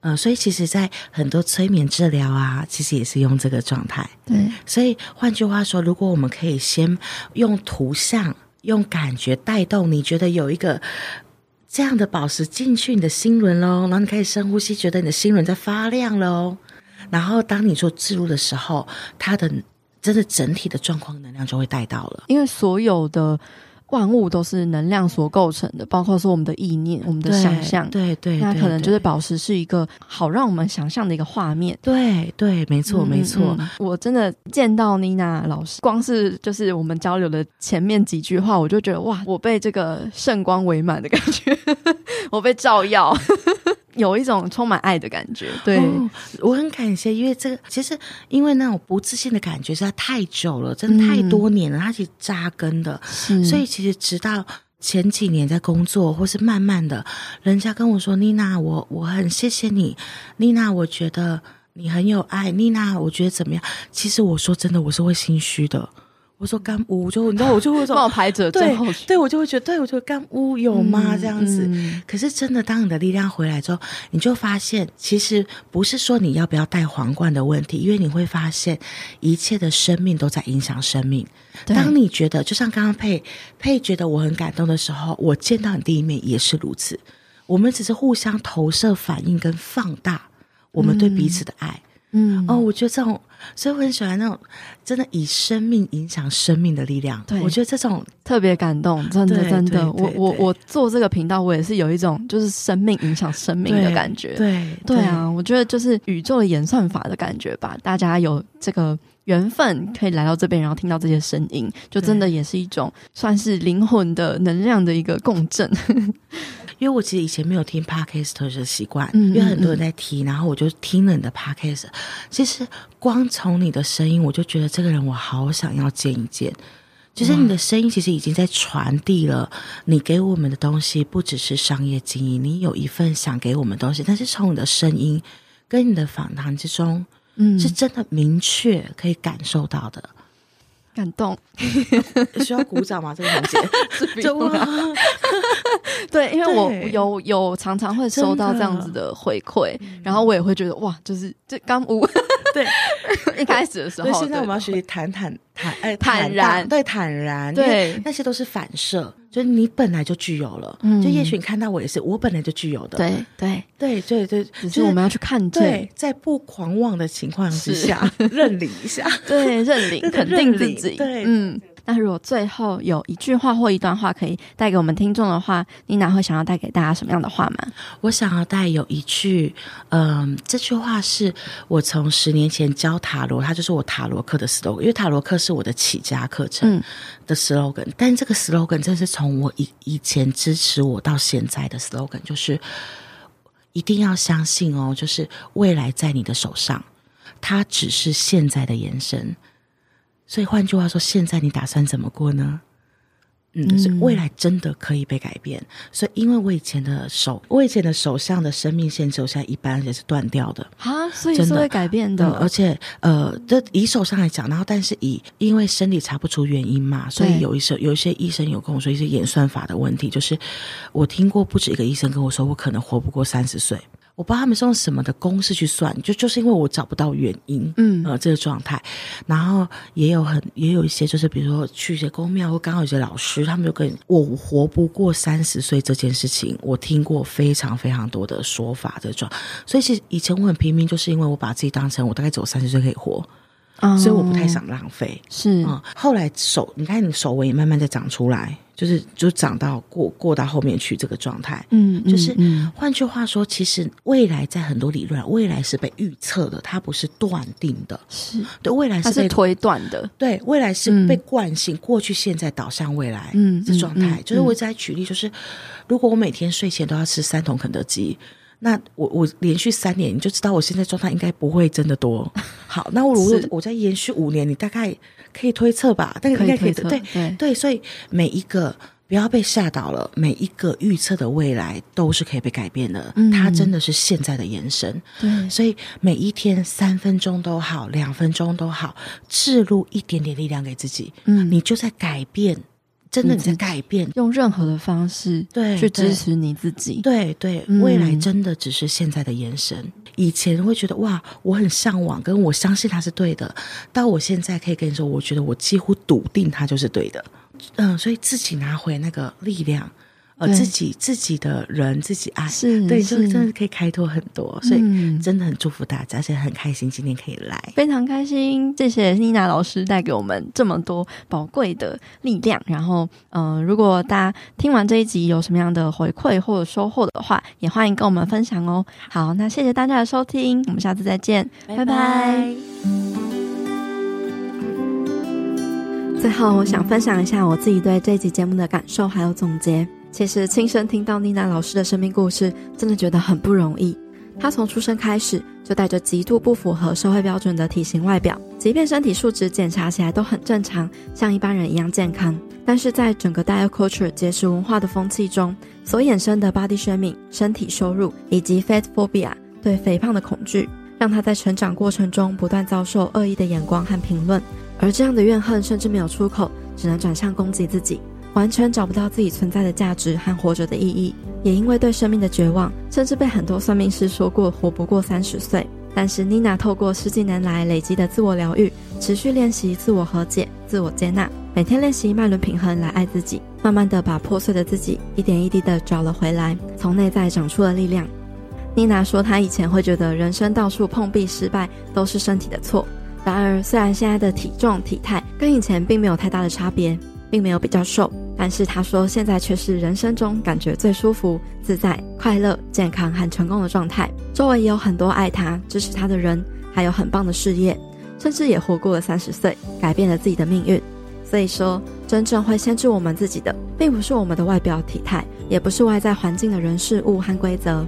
呃，所以其实，在很多催眠治疗啊，其实也是用这个状态。对，所以换句话说，如果我们可以先用图像、用感觉带动，你觉得有一个这样的宝石进去你的心轮喽，然后你开始深呼吸，觉得你的心轮在发亮喽。然后当你做置入的时候，它的真的整体的状况能量就会带到了，因为所有的。万物都是能量所构成的，包括说我们的意念、我们的想象。对对，对，那可能就是宝石是一个好让我们想象的一个画面。对对，没错、嗯、没错。我真的见到妮娜老师，光是就是我们交流的前面几句话，我就觉得哇，我被这个圣光围满的感觉，我被照耀。有一种充满爱的感觉，对、哦、我很感谢，因为这个其实因为那种不自信的感觉实在太久了，真的太多年了，嗯、它其实扎根的，所以其实直到前几年在工作，或是慢慢的，人家跟我说：“丽娜，我我很谢谢你，丽娜，我觉得你很有爱，丽娜，我觉得怎么样？”其实我说真的，我是会心虚的。我说干污，就你知道，我就会说冒牌者对对，我就会觉得，对我就干污有吗？这样子、嗯。可是真的，当你的力量回来之后，你就发现，其实不是说你要不要戴皇冠的问题，因为你会发现，一切的生命都在影响生命。当你觉得，就像刚刚佩佩觉得我很感动的时候，我见到你第一面也是如此。我们只是互相投射、反应跟放大我们对彼此的爱。嗯，哦，我觉得这种。所以我很喜欢那种真的以生命影响生命的力量。对，我觉得这种特别感动，真的真的。我我我做这个频道，我也是有一种就是生命影响生命的感觉。对对，对啊，我觉得就是宇宙的演算法的感觉吧。大家有这个缘分可以来到这边，然后听到这些声音，就真的也是一种算是灵魂的能量的一个共振。因为我其实以前没有听 podcast 的习惯，因为很多人在提，然后我就听了你的 podcast。其实光从你的声音，我就觉得这个人我好想要见一见。就是你的声音其实已经在传递了你给我们的东西，不只是商业经营，你有一份想给我们东西，但是从你的声音跟你的访谈之中，嗯，是真的明确可以感受到的。感动，需要鼓掌吗？这个环节，就 对，因为我有有常常会收到这样子的回馈，然后我也会觉得哇，就是这刚无。对。一开始的时候，对，现在我们要学习坦坦坦哎坦然，对坦然，对，那些都是反射。就是你本来就具有了，嗯，就也许你看到我也是，我本来就具有的，对对。对对对，就是我们要去看见，对，在不狂妄的情况之下，认领一下，对，认领，肯定自己，对，嗯。那如果最后有一句话或一段话可以带给我们听众的话，妮娜会想要带给大家什么样的话吗？我想要带有一句，嗯，这句话是我从十年前教塔罗，它就是我塔罗课的 slogan，因为塔罗课是我的起家课程的 slogan，嗯。但这个 slogan 真是从我以以前支持我到现在的 slogan，就是一定要相信哦，就是未来在你的手上，它只是现在的延伸。所以换句话说，现在你打算怎么过呢？嗯，所以未来真的可以被改变。嗯、所以，因为我以前的手，我以前的手上的生命线，就现在一般也是断掉的啊，所以是会改变的。嗯、而且，呃，这以手上来讲，然后但是以因为生理查不出原因嘛，所以有一些有一些医生有跟我说一些演算法的问题，就是我听过不止一个医生跟我说，我可能活不过三十岁。我不知道他们是用什么的公式去算，就就是因为我找不到原因，嗯，呃，这个状态，然后也有很也有一些，就是比如说去一些公庙或刚好有些老师，他们就跟我活不过三十岁这件事情，我听过非常非常多的说法这种，所以其实以前我很拼命，就是因为我把自己当成我大概只有三十岁可以活。Oh, 所以我不太想浪费，是。啊、嗯。后来手，你看你手纹也慢慢在长出来，就是就长到过过到后面去这个状态，嗯，就是、嗯、换句话说，其实未来在很多理论，未来是被预测的，它不是断定的，是。对未来是被推断的，对未来是被惯性、嗯、过去、现在导向未来，嗯，这状态、嗯嗯、就是我在举例，就是如果我每天睡前都要吃三桶肯德基。那我我连续三年，你就知道我现在状态应该不会真的多。好，那我如果我再延续五年，你大概可以推测吧？但是应该可以对对对，所以每一个。不要被吓倒了，每一个预测的未来都是可以被改变的。嗯，它真的是现在的延伸。对，所以每一天三分钟都好，两分钟都好，置入一点点力量给自己。嗯，你就在改变，真的你在改变，用任何的方式对去支持你自己。对对，对，未来真的只是现在的延伸。嗯，以前会觉得哇，我很向往，跟我相信它是对的。到我现在可以跟你说，我觉得我几乎笃定它就是对的。嗯，所以自己拿回那个力量，呃，自己自己的人自己爱，是对，就真的可以开拓很多，所以真的很祝福大家，而且很开心今天可以来，非常开心，谢谢妮娜老师带给我们这么多宝贵的力量。然后，嗯、呃，如果大家听完这一集有什么样的回馈或者收获的话，也欢迎跟我们分享哦。好，那谢谢大家的收听，我们下次再见，拜拜。拜拜。最后，我想分享一下我自己对这集节目的感受还有总结。其实，亲身听到妮娜老师的生命故事，真的觉得很不容易。她从出生开始就带着极度不符合社会标准的体型外表，即便身体数值检查起来都很正常，像一般人一样健康，但是在整个 diet culture 节食文化的风气中，所衍生的 body shaming 身体羞辱以及 fat phobia 对肥胖的恐惧，让她在成长过程中不断遭受恶意的眼光和评论。而这样的怨恨甚至没有出口，只能转向攻击自己，完全找不到自己存在的价值和活着的意义。也因为对生命的绝望，甚至被很多算命师说过活不过三十岁。但是妮娜透过十几年来累积的自我疗愈，持续练习自我和解、自我接纳，每天练习脉轮平衡来爱自己，慢慢的把破碎的自己一点一滴的找了回来，从内在长出了力量。妮娜说，她以前会觉得人生到处碰壁失败都是身体的错。然而，虽然现在的体重体态跟以前并没有太大的差别，并没有比较瘦，但是他说现在却是人生中感觉最舒服、自在、快乐、健康和成功的状态。周围也有很多爱他、支持他的人，还有很棒的事业，甚至也活过了三十岁，改变了自己的命运。所以说，真正会限制我们自己的，并不是我们的外表体态，也不是外在环境的人事物和规则，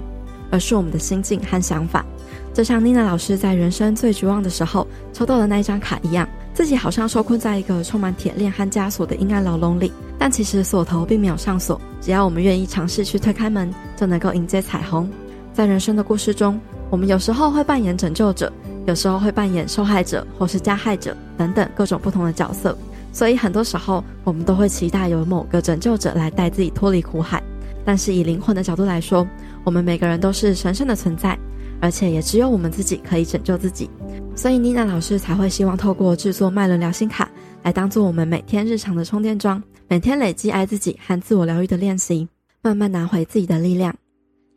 而是我们的心境和想法。就像妮娜老师在人生最绝望的时候抽到的那一张卡一样，自己好像受困在一个充满铁链和枷锁的阴暗牢笼里，但其实锁头并没有上锁，只要我们愿意尝试去推开门，就能够迎接彩虹。在人生的故事中，我们有时候会扮演拯救者，有时候会扮演受害者或是加害者等等各种不同的角色，所以很多时候我们都会期待有某个拯救者来带自己脱离苦海。但是以灵魂的角度来说，我们每个人都是神圣的存在。而且也只有我们自己可以拯救自己，所以妮娜老师才会希望透过制作脉轮疗心卡来当做我们每天日常的充电桩，每天累积爱自己和自我疗愈的练习，慢慢拿回自己的力量。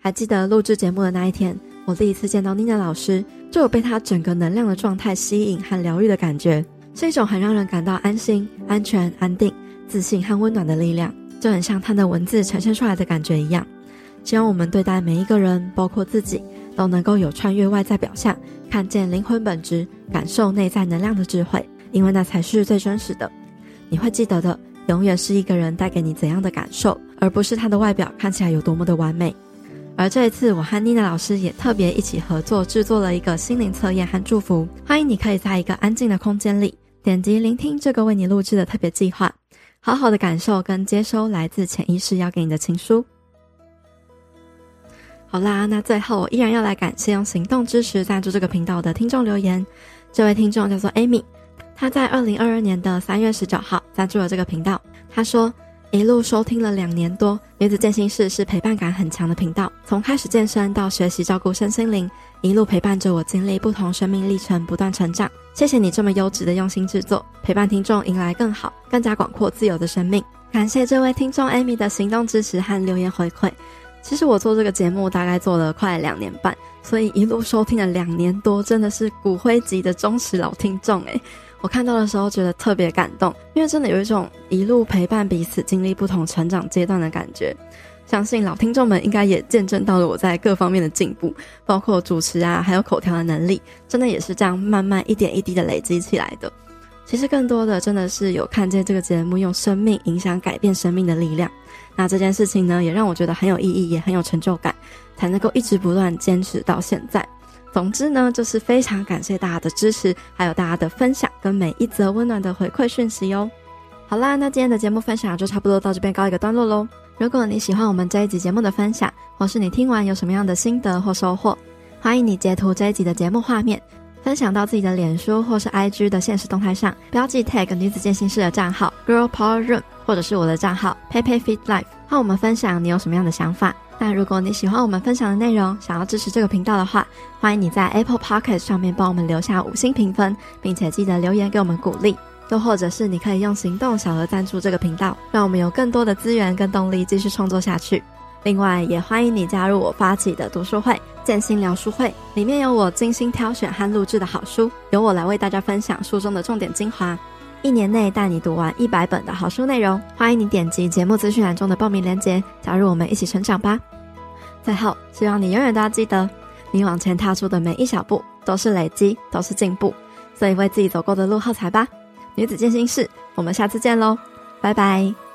还记得录制节目的那一天，我第一次见到妮娜老师，就有被她整个能量的状态吸引和疗愈的感觉，是一种很让人感到安心、安全、安定、自信和温暖的力量，就很像她的文字呈现出来的感觉一样。希望我们对待每一个人，包括自己。都能够有穿越外在表象，看见灵魂本质，感受内在能量的智慧，因为那才是最真实的。你会记得的，永远是一个人带给你怎样的感受，而不是他的外表看起来有多么的完美。而这一次，我和妮娜老师也特别一起合作制作了一个心灵测验和祝福，欢迎你可以在一个安静的空间里，点击聆听这个为你录制的特别计划，好好的感受跟接收来自潜意识要给你的情书。好啦，那最后我依然要来感谢用行动支持赞助这个频道的听众留言。这位听众叫做 Amy，她在二零二二年的三月十九号赞助了这个频道。她说，一路收听了两年多，女子健心室是陪伴感很强的频道。从开始健身到学习照顾身心灵，一路陪伴着我经历不同生命历程，不断成长。谢谢你这么优质的用心制作，陪伴听众迎来更好、更加广阔、自由的生命。感谢这位听众 Amy 的行动支持和留言回馈。其实我做这个节目大概做了快两年半，所以一路收听了两年多，真的是骨灰级的忠实老听众诶。我看到的时候觉得特别感动，因为真的有一种一路陪伴彼此经历不同成长阶段的感觉。相信老听众们应该也见证到了我在各方面的进步，包括主持啊，还有口条的能力，真的也是这样慢慢一点一滴的累积起来的。其实更多的真的是有看见这个节目用生命影响改变生命的力量。那这件事情呢，也让我觉得很有意义，也很有成就感。才能够一直不断坚持到现在。总之呢，就是非常感谢大家的支持，还有大家的分享跟每一则温暖的回馈讯息哟。好啦，那今天的节目分享就差不多到这边告一个段落喽。如果你喜欢我们这一集节目的分享，或是你听完有什么样的心得或收获，欢迎你截图这一集的节目画面，分享到自己的脸书或是 IG 的现实动态上，标记 tag 女子健心室的账号 Girl Power Room，或者是我的账号 Peipei Fit Life，和我们分享你有什么样的想法。那如果你喜欢我们分享的内容，想要支持这个频道的话，欢迎你在 Apple Podcast 上面帮我们留下五星评分，并且记得留言给我们鼓励。又或者是你可以用行动小额赞助这个频道，让我们有更多的资源跟动力继续创作下去。另外，也欢迎你加入我发起的读书会——建心聊书会，里面有我精心挑选和录制的好书，由我来为大家分享书中的重点精华，一年内带你读完一百本的好书内容。欢迎你点击节目资讯栏中的报名链接，加入我们一起成长吧。最后，希望你永远都要记得，你往前踏出的每一小步都是累积，都是进步。所以，为自己走过的路喝彩吧。女子健心室，我们下次见喽，拜拜。